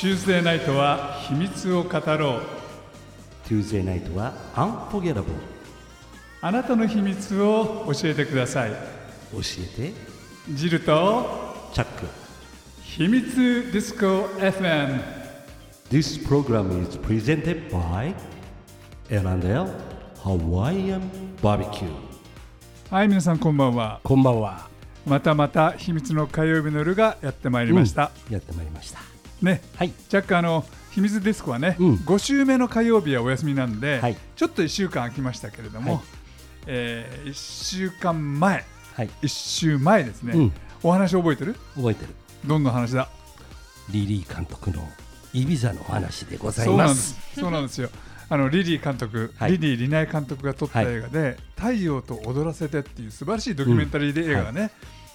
Tuesday ナイトは秘密を語ろう。Tuesday ナイトは Unforgettable あなたの秘密を教えてください。教えて。ジルとチャック。秘密ディスコ FM This program is presented by L&L Hawaiian Barbecue. はい皆さんこんばんは。こんばんは。またまた秘密の火曜日の夜がやってまいりました、やってまいりましたね。はい。ジャックあの秘密ディスコはね、うん。5週目の火曜日はお休みなんで、はい。ちょっと1週間空きましたけれども、はい。え1週間前はい。1週前ですね、うん。お話覚えてる？覚えてる。どんな話だ？リリー監督のイビザのお話でございそうなんまです。すそうなんですよ。あのリリー監督、はい。リリー・リナイ監督が撮った映画で「太陽と踊らせて」っていう素晴らしいドキュメンタリーで映画がね、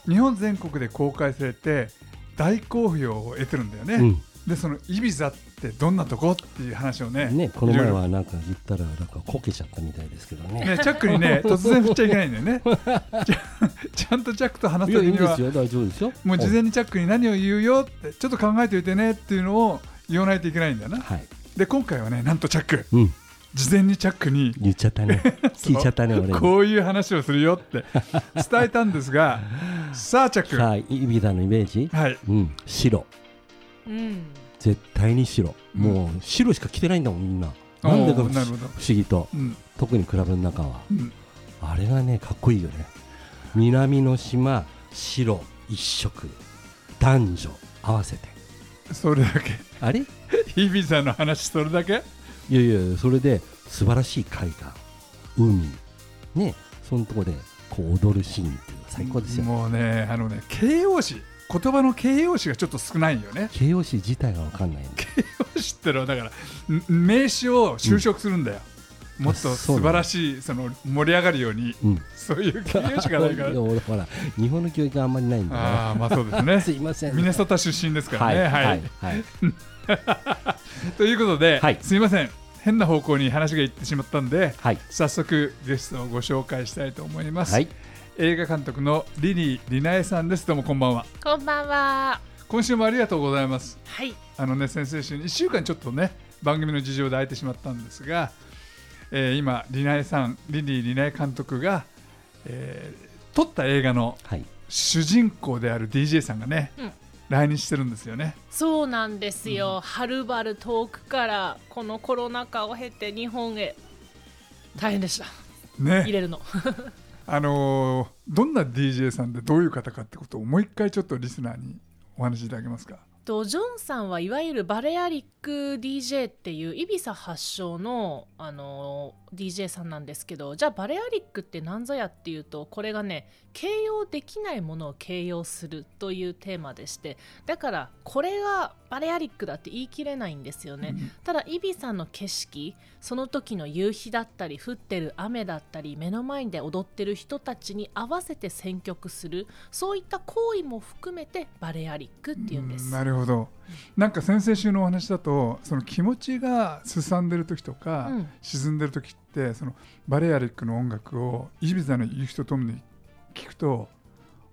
日本全国で公開されて大好評を得てるんだよね、うん。でそのイビザってどんなとこ？っていう話をねねこの前はなんか言ったらなんかこけちゃったみたいですけどねね、チャックにね 突然振っちゃいけないんだよね。ちゃんとチャックと話す時にはですよ。大丈夫ですよ。もう事前にチャックに何を言うよってちょっと考えておいてねっていうのを言わないといけないんだよな。はい。で今回はねなんとチャック。うん事前にチャックに。言っちゃったね。聞いちゃったね俺。にこういう話をするよって伝えたんですが さあチャック。さあイビザのイメージ？はい。うん。白。うん、絶対に白、うん。もう白しか着てないんだもんみんな。なんでか不思おーなるほど。不思議と。うん。特にクラブの中は。うん。あれがねかっこいいよね。南の島白一色。男女合わせて。それだけ。あれ？い イビザの話それだけ？やいやそれで素晴らしい海岸海。ね。そのとこでこう踊るシーンっていうのは最高ですよもうねあのね形容詞。言葉の形容詞がちょっと少ないよね。形容詞自体が分かんない。んで形容詞ってのはだからん名詞を修飾するんだよ、もっと素晴らしいその盛り上がるようにうん。そういう形容詞がないから。俺 ほら日本の教育があんまりないんでね。ああまあそうですね。すいません。ミネソタ出身ですからはいねはいはい。ということで、はい。すいません。変な方向に話がいってしまったんではい。早速ゲストをご紹介したいと思います、はい。映画監督のリリー・リナエさんです。どうもこんばんは。こんばんは。今週もありがとうございます。はい。あのね先々週に1週間ちょっとね番組の事情で空いてしまったんですが、えー今リナエさんリリー・リナエ監督が、えー撮った映画のはい。主人公である DJ さんがね、うん。来日してるんですよね。そうなんですよ。はるばる遠くからこのコロナ禍を経て日本へ。大変でした。入ねれるの。あのーどんな DJ さんでどういう方かってことをもう一回ちょっとリスナーにお話しいただけますかとジョンさんはいわゆるバレアリック DJ っていうイビサ発祥の、あの DJ さんなんですけどじゃあバレアリックって何ぞやっていうとこれがね形容できないものを形容するというテーマでしてだからこれがバレアリックだって言い切れないんですよね、うんただイビサの景色その時の夕日だったり降ってる雨だったり目の前で踊ってる人たちに合わせて選曲するそういった行為も含めてバレアリックっていうんです。なるほどなんか先々週のお話だとその気持ちがすさんでる時とか、うん。沈んでる時ってそのバレアリックの音楽をイビザの夕日とともに聞くと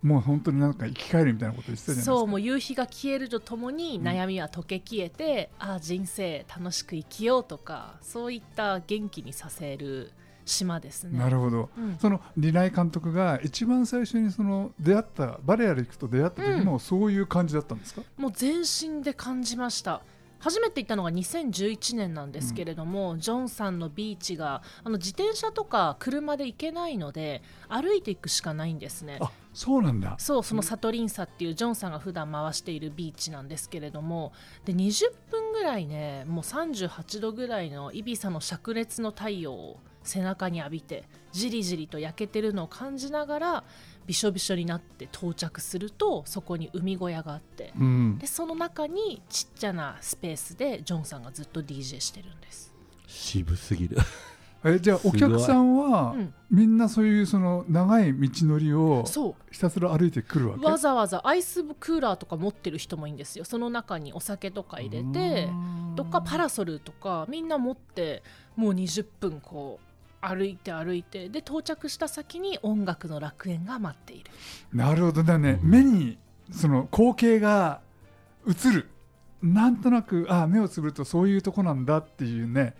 もう本当になんか生き返るみたいなこと言ってたじゃないですか。そうもう夕日が消えるとともにうん。悩みは溶け消えて、ああ人生楽しく生きようとかそういった元気にさせる島ですね。なるほど。うん。そのリナイ監督が一番最初にその出会ったバレアリックと出会った時もそういう感じだったんですか、もう全身で感じました。初めて行ったのが2011年なんですけれども、ジョンさんのビーチがあの自転車とか車で行けないので歩いていくしかないんですね。あそうなんだ。そうそのサトリンサっていうジョンさんが普段回しているビーチなんですけれどもで20分ぐらいねもう38度ぐらいのイビサの灼熱の太陽を背中に浴びてじりじりと焼けてるのを感じながらびしょびしょになって到着するとそこに海小屋があってうん。でその中にちっちゃなスペースでジョンさんがずっと DJ してるんです。渋すぎる。えじゃあお客さんは、うん。みんなそういうその長い道のりをそう。ひたすら歩いてくるわけ？わざわざアイスクーラーとか持ってる人もいいんですよ。その中にお酒とか入れてとかパラソルとかみんな持ってもう20分こう歩いて歩いてで到着した先に音楽の楽園が待っている。なるほどだね、目にその光景が映る。なんとなくあ目をつぶるとそういうとこなんだっていうね。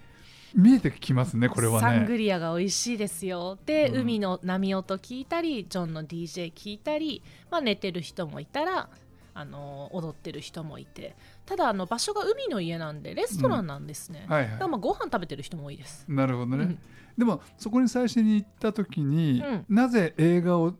見えてきますねこれはサングね。リアが美味しいですよ。で、うん海の波音聞いたりジョンの DJ 聞いたり、まあ、寝てる人もいたらあの踊ってる人もいて。ただあの場所が海の家なんでレストランなんですね、はいはだからまあご飯食べてる人も多いです、い、なるほどね、うんでもそこに最初に行った時に、うん。なぜ映画を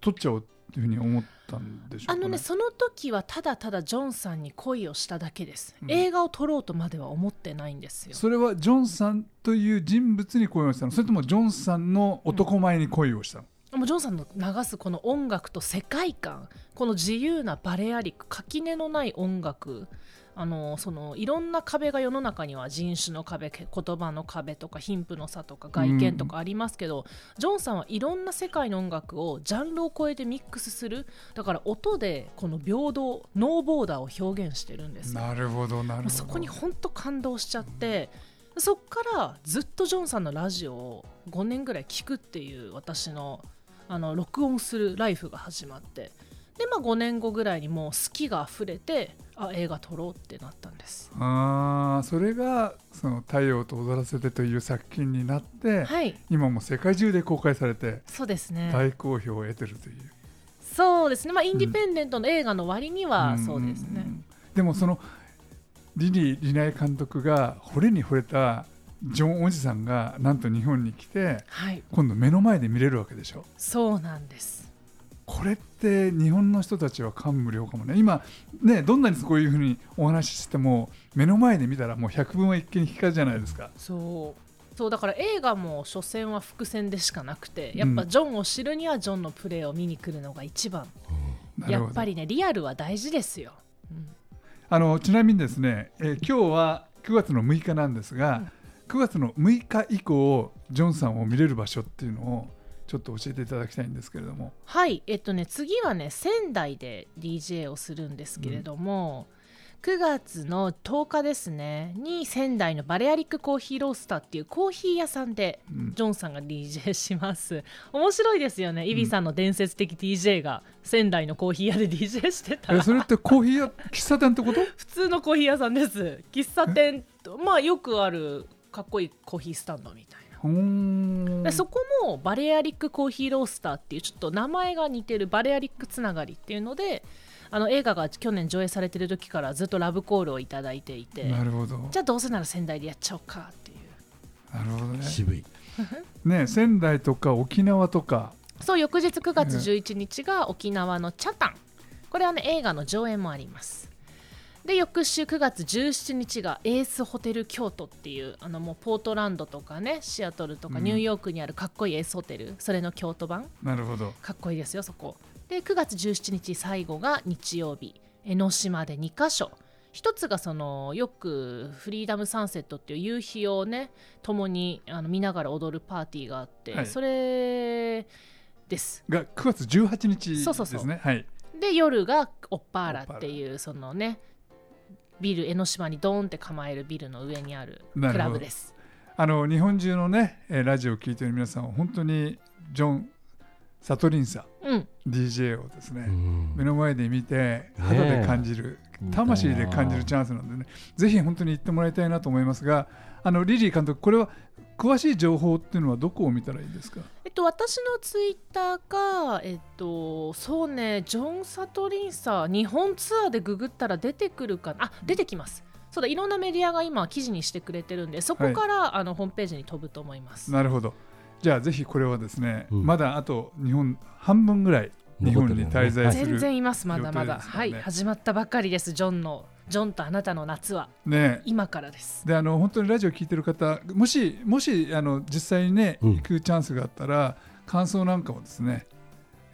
撮っちゃおうっていうふうに思ったんでしょうか、ね、あのねその時はただただジョンさんに恋をしただけです、うん。映画を撮ろうとまでは思ってないんですよ。それはジョンさんという人物に恋をしたの？それともジョンさんの男前に恋をしたの、もうジョンさんの流すこの音楽と世界観この自由なバレアリック垣根のない音楽あのそのいろんな壁が世の中には人種の壁け言葉の壁とか貧富の差とか外見とかありますけど、ジョンさんはいろんな世界の音楽をジャンルを超えてミックスする。だから音でこの平等ノーボーダーを表現してるんですよ。なるほどなるほど。そこに本当感動しちゃってそっからずっとジョンさんのラジオを5年ぐらい聞くっていう私のあの録音するライフが始まって。でまあ5年後ぐらいにもう好きが溢れてあ映画撮ろうってなったんです。あーそれがその「太陽と踊らせて」という作品になって、はい。今も世界中で公開されてそうですね。大好評を得てるという、そうですね。まあインディペンデントの映画の割にはん。そうですね、でもそのリリー・リナイ監督が惚れに惚れたジョンおじさんがなんと日本に来てはい。今度目の前で見れるわけでしょ。そうなんですこれって日本の人たちは感無量かもね。今ねどんなにこういうふうにお話ししても目の前で見たらもう百聞は一見に聞かずじゃないですか。そう。そうだから映画も所詮は伏線でしかなくてやっぱジョンを知るにはジョンのプレーを見に来るのが一番。なるほど。やっぱりねリアルは大事ですよ、うん。あのちなみにですね、えー今日は9月の6日なんですが、9月の6日以降ジョンさんを見れる場所っていうのをちょっと教えていただきたいんですけれども。はい。えっとね次はね仙台で DJ をするんですけれども、9月の10日ですねに仙台のバレアリックコーヒーロースターっていうコーヒー屋さんでうん。ジョンさんが DJ します。面白いですよね。イビさんの伝説的 DJ が仙台のコーヒー屋で DJ してたら。えそれってコーヒー屋 喫茶店ってこと？普通のコーヒー屋さんです。喫茶店とまあよくあるかっこいいコーヒースタンドみたいなでそこもバレアリックコーヒーロースターっていうちょっと名前が似てるバレアリックつながりっていうのであの映画が去年上映されてる時からずっとラブコールをいただいていてなるほど。じゃあどうせなら仙台でやっちゃおうかっていう。なるほどね。渋い。ね仙台とか沖縄とか。そう翌日9月11日が沖縄のチャタンこれはね映画の上演もありますで翌週9月17日がエースホテル京都っていうあのもうポートランドとかねシアトルとかうん。ニューヨークにあるかっこいいエースホテル、それの京都版。なるほど。かっこいいですよそこ。で9月17日最後が日曜日。江ノ島で2カ所。一つがそのよくフリーダムサンセットっていう夕日をね共にあの見ながら踊るパーティーがあって、はい。それです。が9月18日ですね。そうそうそう。はい。で夜がオッパーラっていうそのねビル江ノ島にドーンって構えるビルの上にあるクラブです。あの日本中のねえーラジオを聞いている皆さんは本当にジョン・サトリンサうん。DJ をですね、うん。目の前で見て肌で感じる、え魂で感じるチャンスなんでねぜひ本当に行ってもらいたいなと思いますがあのリリー監督これは詳しい情報っていうのはどこを見たらいいですか？えっと、私のツイッターが、えっと、そうね、ジョン・サトリンサー、日本ツアーでググったら出てくるかな、あ出てきます。そうだ、いろんなメディアが今、記事にしてくれてるんで、そこから、あのホームページに飛ぶと思います。なるほど。じゃあぜひこれはですね、うん。まだあと日本半分ぐらい日本に滞在す全る、然います、まだまだ。ね。はい、始まったばっかりです、ジョンの、ジョンとあなたの夏は、ね今からです。であの本当にラジオ聞いてる方もしもしあの実際にねうん。行くチャンスがあったら、感想なんかもですね、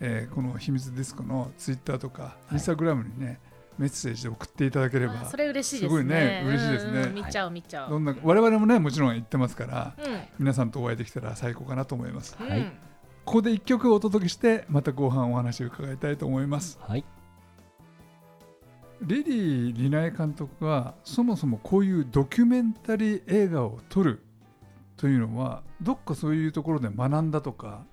えーこの秘密ディスコのツイッターとか、い。インスタグラムにねメッセージで送っていただければあそれ嬉しいですね。すごいね嬉しいですね。うん見ちゃう、見ちゃう。どんな我々もねもちろん行ってますからうん。皆さんとお会いできたら最高かなと思います。はい。うんここで一曲お届けしてまた後半お話を伺いたいと思います。はいリリー・リナエ監督はそもそもこういうドキュメンタリー映画を撮るというのはどっかそういうところで学んだとか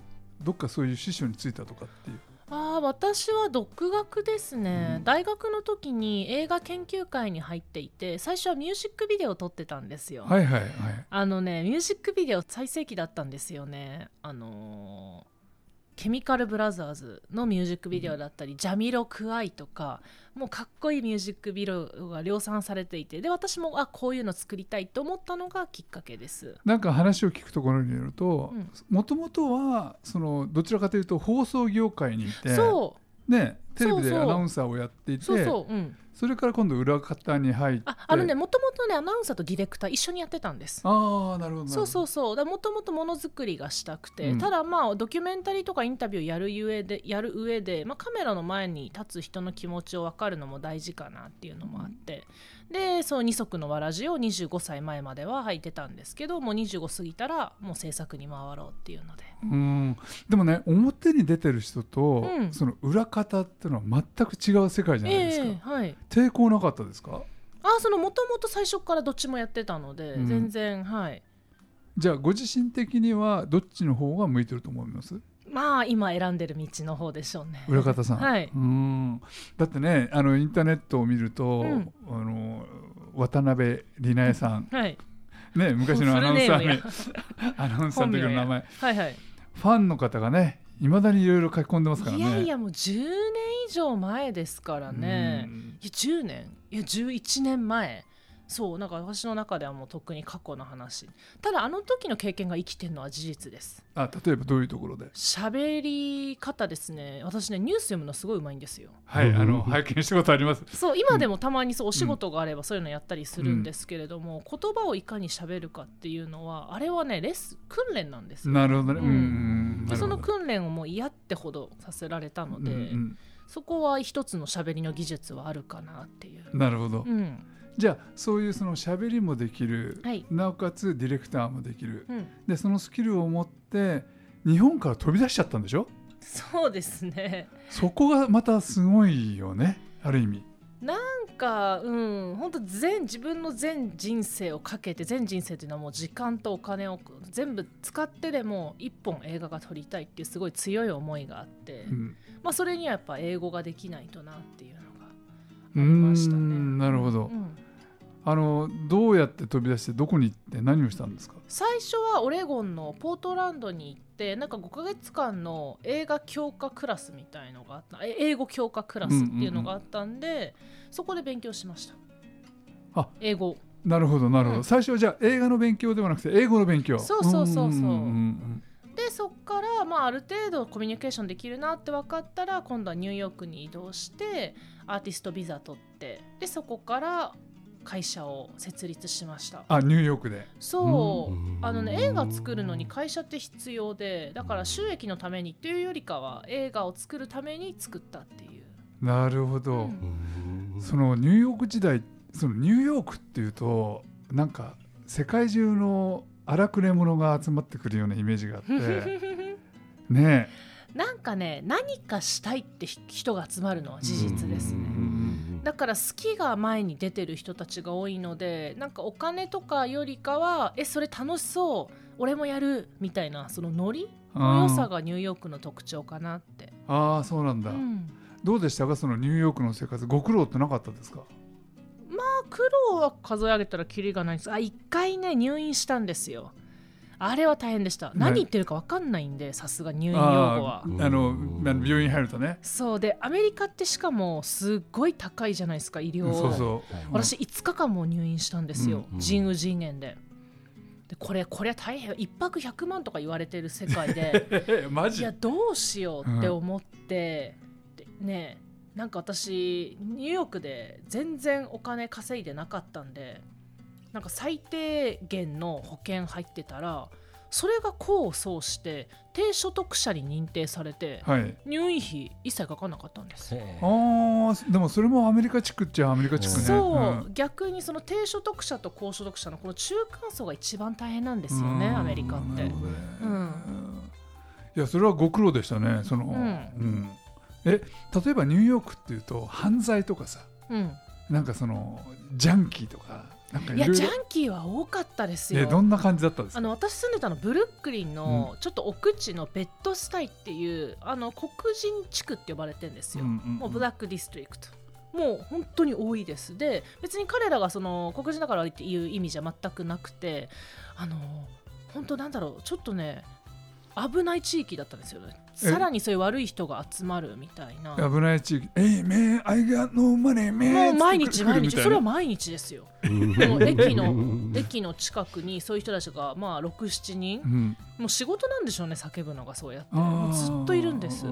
どっかそういう師匠についたとかっていう。あ私は独学ですね、うん。大学の時に映画研究会に入っていて最初はミュージックビデオを撮ってたんですよ、はいはいはい。あのねミュージックビデオ最盛期だったんですよね。あのーケミカルブラザーズのミュージックビデオだったり、ジャミロクアイとかもうかっこいいミュージックビデオが量産されていてで私もあこういうの作りたいと思ったのがきっかけです。なんか話を聞くところによるとうん。もともとはそのどちらかというと放送業界にいてそう。ねテレビでアナウンサーをやっていてそれから今度裏方に入ってああのねもともとねアナウンサーとディレクター一緒にやってたんです。ああなるほど。そうそうそう。もともとものづくりがしたくて、うん。ただまあドキュメンタリーとかインタビューやる上でやる上で、まあ、カメラの前に立つ人の気持ちを分かるのも大事かなっていうのもあって、でそう二足のわらじを25歳前までは履いてたんですけどもう25過ぎたらもう制作に回ろうっていうので。うん。でもね表に出てる人と、うん。その裏方っていうのは全く違う世界じゃないですか、ええはい。抵抗なかったですか？あそのもともと最初からどっちもやってたので、うん。全然はい。じゃあご自身的にはどっちの方が向いてると思います？まあ今選んでる道の方でしょうね。裏方さん、はい。うん。だってねあのインターネットを見ると、うん。あの渡辺里奈恵さん、はい。ね、昔のアナウンサーアナウンサーの時の名前。はいはい。ファンの方がねいまだにいろいろ書き込んでますからね。いやいやもう10年以上前ですからね。うん。いや10年。いや11年前そうなんか私の中ではもうとっくに過去の話。ただあの時の経験が生きてるのは事実です。あ例えばどういうところで？喋り方ですね。私ねニュース読むのすごいうまいんですよ。はい、うん。あの拝見したことあります？そう今でもたまにそうお仕事があればそういうのやったりするんですけれども、言葉をいかに喋るかっていうのはあれはねレッスン訓練なんですよ。なるほどね、ううんんうん、でその訓練をもう嫌ってほどさせられたので、うんうん。そこは一つの喋りの技術はあるかなっていう。なるほど、うんじゃあそういうその喋りもできる、はい。なおかつディレクターもできる。うん、でそのスキルを持って日本から飛び出しちゃったんでしょ？そうですね。そこがまたすごいよねある意味。なんかうん。本当全自分の全人生をかけて全人生っていうのはもう時間とお金を全部使ってでも一本映画が撮りたいっていうすごい強い思いがあって、うん。まあ、それにはやっぱ英語ができないとなっていうのがありましたね。んなるほど、うんあのどうやって飛び出してどこに行って何をしたんですか？最初はオレゴンのポートランドに行ってなんか5ヶ月間の映画強化クラスみたいのがあった。え英語強化クラスっていうのがあったんで、そこで勉強しました。あ英語。なるほどなるほど、うん。最初はじゃあ映画の勉強ではなくて英語の勉強。そうそうそうそう。んんでそこから、まあ、ある程度コミュニケーションできるなって分かったら今度はニューヨークに移動してアーティストビザ取ってでそこから会社を設立しました。あニューヨークで。そう、うん。あのね映画作るのに会社って必要でだから収益のためにっていうよりかは映画を作るために作ったっていう、なるほど、うん。うん。そのニューヨーク時代そのニューヨークっていうとなんか世界中の荒くれ者が集まってくるようなイメージがあって。ねなんかね何かしたいって人が集まるのは事実ですうねんだから好きが前に出てる人たちが多いのでなんかお金とかよりかはえそれ楽しそう俺もやるみたいなそのノリの良さがニューヨークの特徴かなって、ああそうなんだ、うん。どうでしたか？そのニューヨークの生活ご苦労ってなかったですか？まあ苦労は数え上げたらキリがないんです。あ一回ね入院したんですよあれは大変でした、何言ってるか分かんないんでさすが入院用語は。あの病院入るとね。そうでアメリカってしかもすっごい高いじゃないですか医療。そうそう。はい私5日間も入院したんですよ、うん。腎盂腎炎で。でこれこれは大変1泊100万とか言われてる世界で。え マジ？いやどうしようって思って、でねなんか私ニューヨークで全然お金稼いでなかったんでなんか最低限の保険入ってたらそれが功を奏して低所得者に認定されてはい。入院費一切かかんなかったんです。へあーでもそれもアメリカ地区っちゃアメリカ地区ね。そう、ん。逆にその低所得者と高所得者のこの中間層が一番大変なんですよねうん。アメリカって。ね。うん。いやそれはご苦労でしたねその、ん。うん。え例えばニューヨークっていうと犯罪とかさうん。なんかそのジャンキーとかいやジャンキーは多かったですよ。えどんな感じだったんですか？あの私住んでたのブルックリンのちょっと奥地のベッドスタイっていうあの黒人地区って呼ばれてるんですよ、もうブラックディストリクト。もう本当に多いです。で別に彼らがその黒人だからっていう意味じゃ全くなくてあの本当なんだろうちょっとね危ない地域だったんですよね。えさらにそういう悪い人が集まるみたいな。危ない地域「えいめ I got no money めもう毎日毎日。それはも毎日ですよ。うん。もう駅の 駅の近くにそういう人たちがまあ67人。うん。もう仕事なんでしょうね叫ぶのがそうやって。ずっといるんです。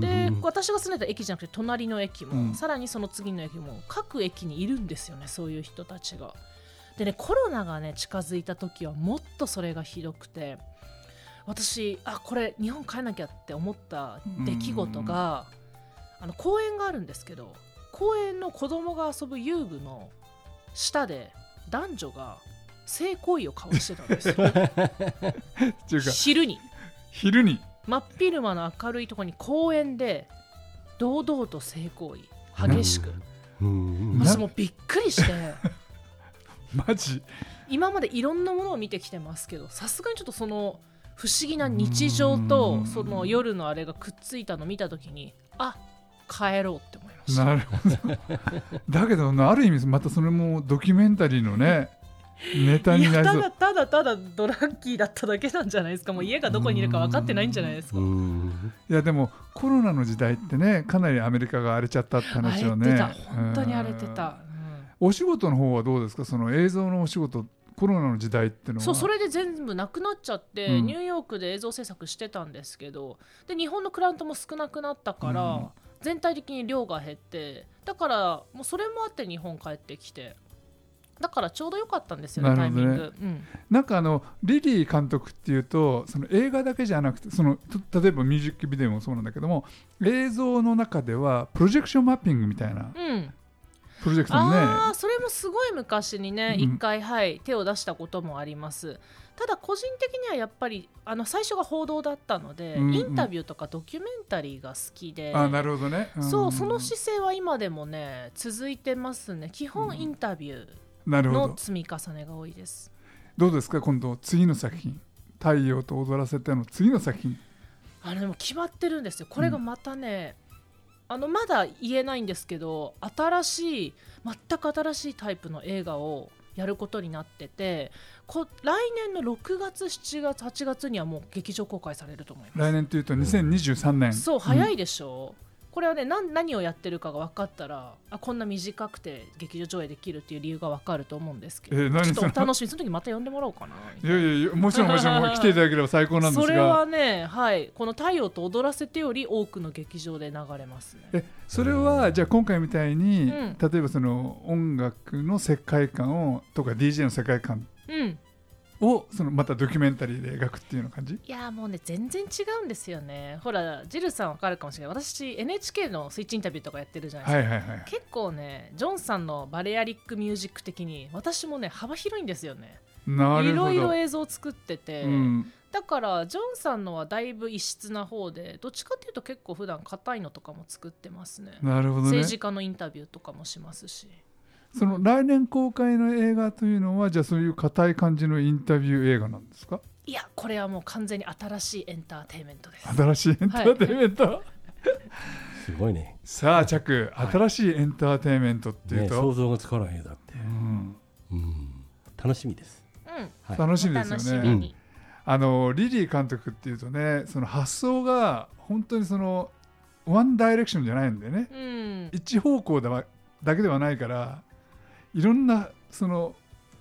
で私が住んでた駅じゃなくて隣の駅も、うん。さらにその次の駅も各駅にいるんですよねそういう人たちが。でねコロナがね近づいた時はもっとそれがひどくて私あこれ日本帰らなきゃって思った出来事が、あの公園があるんですけど公園の子供が遊ぶ遊具の下で男女が性行為を交わしてたんですよ。昼に。昼に。真っ昼間の明るいところに公園で堂々と性行為。激しく。私もうびっくりして。マジ？今までいろんなものを見てきてますけどさすがにちょっとその不思議な日常とその夜のあれがくっついたのを見た時にあ帰ろうって思いました。なるほど。だけどある意味またそれもドキュメンタリーのね ネタになりそう。だただただドラッキーだっただけなんじゃないですか。もう家がどこにいるか分かってないんじゃないですか。うん。いやでもコロナの時代ってねかなりアメリカが荒れちゃったって荒話をね。れてた。本当に荒れてうんた、うん。お仕事の方はどうですか？その映像のお仕事コロナの時代っていうのは。そうそれで全部なくなっちゃって、うん。ニューヨークで映像制作してたんですけどで日本のクライアントも少なくなったから、うん。全体的に量が減ってだからもうそれもあって日本帰ってきてだからちょうど良かったんですよね。タイミング、うん。なんかあのリリー監督っていうとその映画だけじゃなくてそのと例えばミュージックビデオもそうなんだけども映像の中ではプロジェクションマッピングみたいなうん、プロジェクトにね。ああそれもすごい昔にねうん。一回、はい、手を出したこともあります。ただ個人的にはやっぱりあの最初が報道だったので、うんうん。インタビューとかドキュメンタリーが好きであなるほどね、ん。そうその姿勢は今でもね続いてますね。基本インタビューの積み重ねが多いです。どうですか今度次の作品「太陽と踊らせて」の次の作品。あのでも決まってるんですよ。これがまたね、あのまだ言えないんですけど新しい全く新しいタイプの映画をやることになっててこ来年の6月7月8月にはもう劇場公開されると思います。来年というと2023年。そう早い、いでしょ、これはね何何をやってるかが分かったらあこんな短くて劇場上映できるっていう理由が分かると思うんですけど、えー何ちょっとお楽しみその時また呼んでもらおうかな。いやいやいやもちろんもちろん来ていただければ最高なんですが。それはねはいこの「太陽と踊らせて」より多くの劇場で流れますね。えそれはじゃあ今回みたいに、うん。例えばその音楽の世界観をとか DJ の世界観うんをそのまたドキュメンタリーで描くっていうような感じ？いやーもうね全然違うんですよね。ほらジルさんわかるかもしれない。私 NHK のスイッチインタビューとかやってるじゃないですか、はいはいはい結構ねジョンさんのバレアリックミュージック的に私もね幅広いんですよね。なるほど。いろいろ映像を作ってて、うん、だからジョンさんのはだいぶ異質な方でどっちかっていうと結構普段硬いのとかも作ってますね。なるほどね。政治家のインタビューとかもしますしその来年公開の映画というのはじゃあそういう硬い感じのインタビュー映画なんですか？いやこれはもう完全に新しいエンターテインメントです。新しいエンターテインメント、すごいね。さあチャック新しいエンターテインメントっていうねと、想像がつかないよだって。うん。うん。楽しみです。うん。はい。楽しみですよね。あのリリー監督っていうとねその発想が本当にそのワンダイレクションじゃないんでね。うん。一方向だわだけではないからいろんなその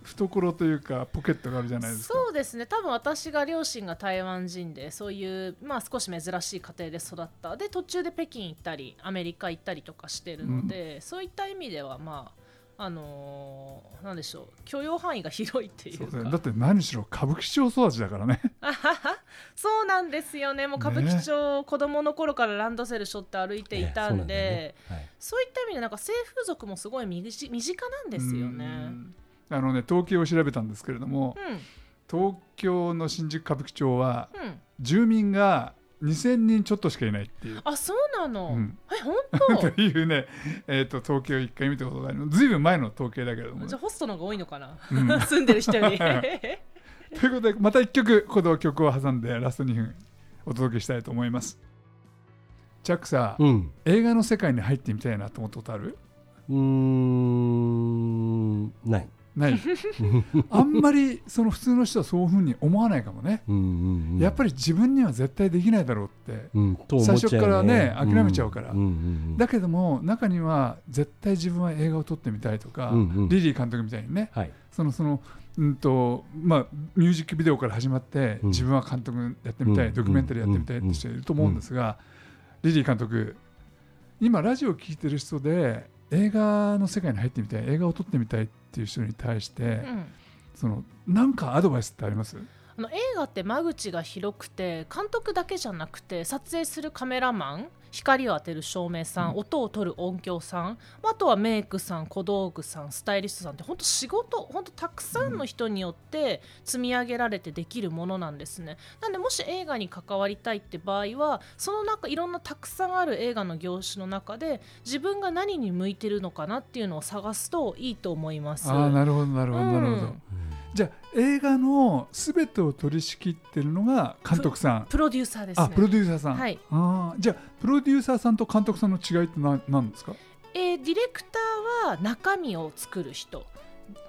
懐というかポケットがあるじゃないですか。そうですね。多分私が両親が台湾人でそういう、まあ、少し珍しい家庭で育った。で途中で北京行ったりアメリカ行ったりとかしてるので、そういった意味ではまああのーなんでしょう。許容範囲が広いっていうか。そうだって何しろ歌舞伎町育ちだからね。あははそうなんですよね。もう歌舞伎町、子供の頃からランドセル背負って歩いていたんで、ねそうい。そういった意味でなんか性風俗もすごい身近なんですよね。うん。あのね統計を調べたんですけれどもうん。東京の新宿歌舞伎町はうん。住民が2000人ちょっとしかいないっていう。あそうなの、うん。え本当？というね、えー、と統計を一回見たことがあります。ずいぶん前の統計だけれども。ね、じゃあホストの方が多いのかな、うん。住んでる人より ということでまた1曲この曲を挟んでラスト2分お届けしたいと思います。チャックさ、うん。映画の世界に入ってみたいなと思ったことある？うーんないない。あんまりその普通の人はそういうふうに思わないかもね、うんうんうん。やっぱり自分には絶対できないだろうって。うん。最初からね諦めちゃうから。ん。んうんだけども中には絶対自分は映画を撮ってみたいとか、うんうん。リリー監督みたいにね。はい。そのそのうんとまあ、ミュージックビデオから始まって、うん。自分は監督やってみたい、うん。ドキュメンタリーやってみたいって人いると思うんですが、リリー監督今ラジオを聴いてる人で映画の世界に入ってみたい映画を撮ってみたいっていう人に対して、うん。そのなんかアドバイスってあります？あの映画って間口が広くて監督だけじゃなくて撮影するカメラマン光を当てる照明さん、うん。音を取る音響さんあとはメイクさん小道具さんスタイリストさんって本当仕事本当たくさんの人によって積み上げられてできるものなんですね。なんでもし映画に関わりたいって場合はその中いろんなたくさんある映画の業種の中で自分が何に向いてるのかなっていうのを探すといいと思います。ああなるほどなるほどなるほど、うんじゃあ映画の全てを取り仕切ってるのが監督さん。プロデューサーですね。あプロデューサーさん、はい。あーじゃあプロデューサーさんと監督さんの違いって何何ですか？えーディレクターは中身を作る人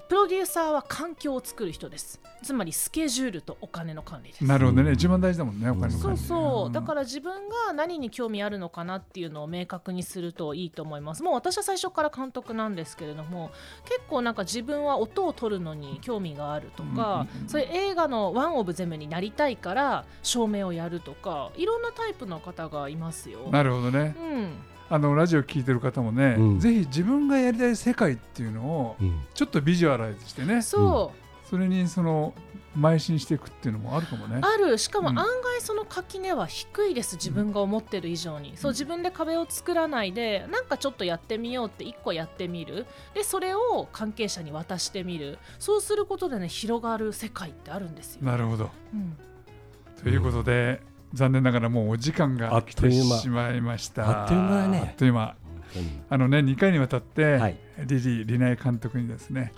プロデューサーは環境を作る人です。つまりスケジュールとお金の管理です。なるほどね、うん一番大事だもんねお金のそう管理ね。そうだから自分が何に興味あるのかなっていうのを明確にするといいと思います。もう私は最初から監督なんですけれども結構なんか自分は音を取るのに興味があるとか、うんうんうん。そういう映画のワンオブゼムになりたいから照明をやるとかいろんなタイプの方がいますよ。なるほどね。うんあのラジオ聞いてる方もね、うん。ぜひ自分がやりたい世界っていうのをうん。ちょっとビジュアライズしてね。そう、それにその邁進していくっていうのもあるかもね。ある。しかもうん。案外その垣根は低いです。自分が思ってる以上に、そう自分で壁を作らないでなんかちょっとやってみようって一個やってみる。でそれを関係者に渡してみる。そうすることでね広がる世界ってあるんですよ、なるほど。うん。ということで、残念ながらもうお時間が来てしまいました。あっという間だね。あっという間。あのね2回にわたって、はい。リリー・リナイ監督にですね、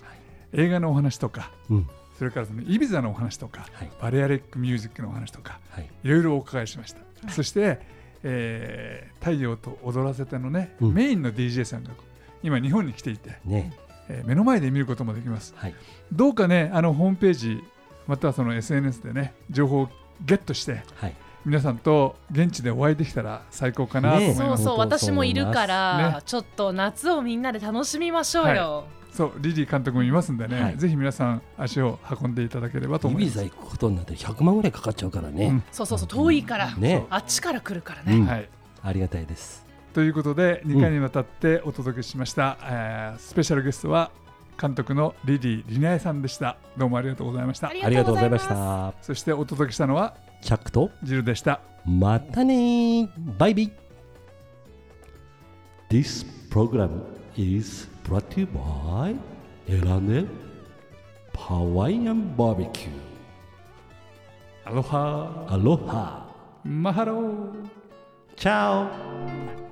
映画のお話とかうん。それからそのイビザのお話とかはい。バレアレックミュージックのお話とかはい。いろいろお伺いしました、そして、えー太陽と踊らせてのね、うん。メインの DJ さんが今日本に来ていて、ね。えー目の前で見ることもできます。はい。どうかねあのホームページまたはその SNS でね情報をゲットしてはい皆さんと現地でお会いできたら最高かなと思います、そうそう私もいるから、ね。ちょっと夏をみんなで楽しみましょうよ、そうリリー監督もいますんでね、はい。ぜひ皆さん足を運んでいただければと思います。イビザ行くことになって100万ぐらいかかっちゃうからね、そうそうそう遠いから、ね。あっちから来るからね、うん。はい、ありがたいです。ということで2回にわたってお届けしました、えースペシャルゲストは監督のリリー・リナエさんでした。どうもありがとうございました。ありがとうございましすた。そしてお届けしたのはチャックとジルでした。またねー。バイビー。This program is brought to you by L&L Hawaiian Barbecue Aloha Aloha Mahalo Ciao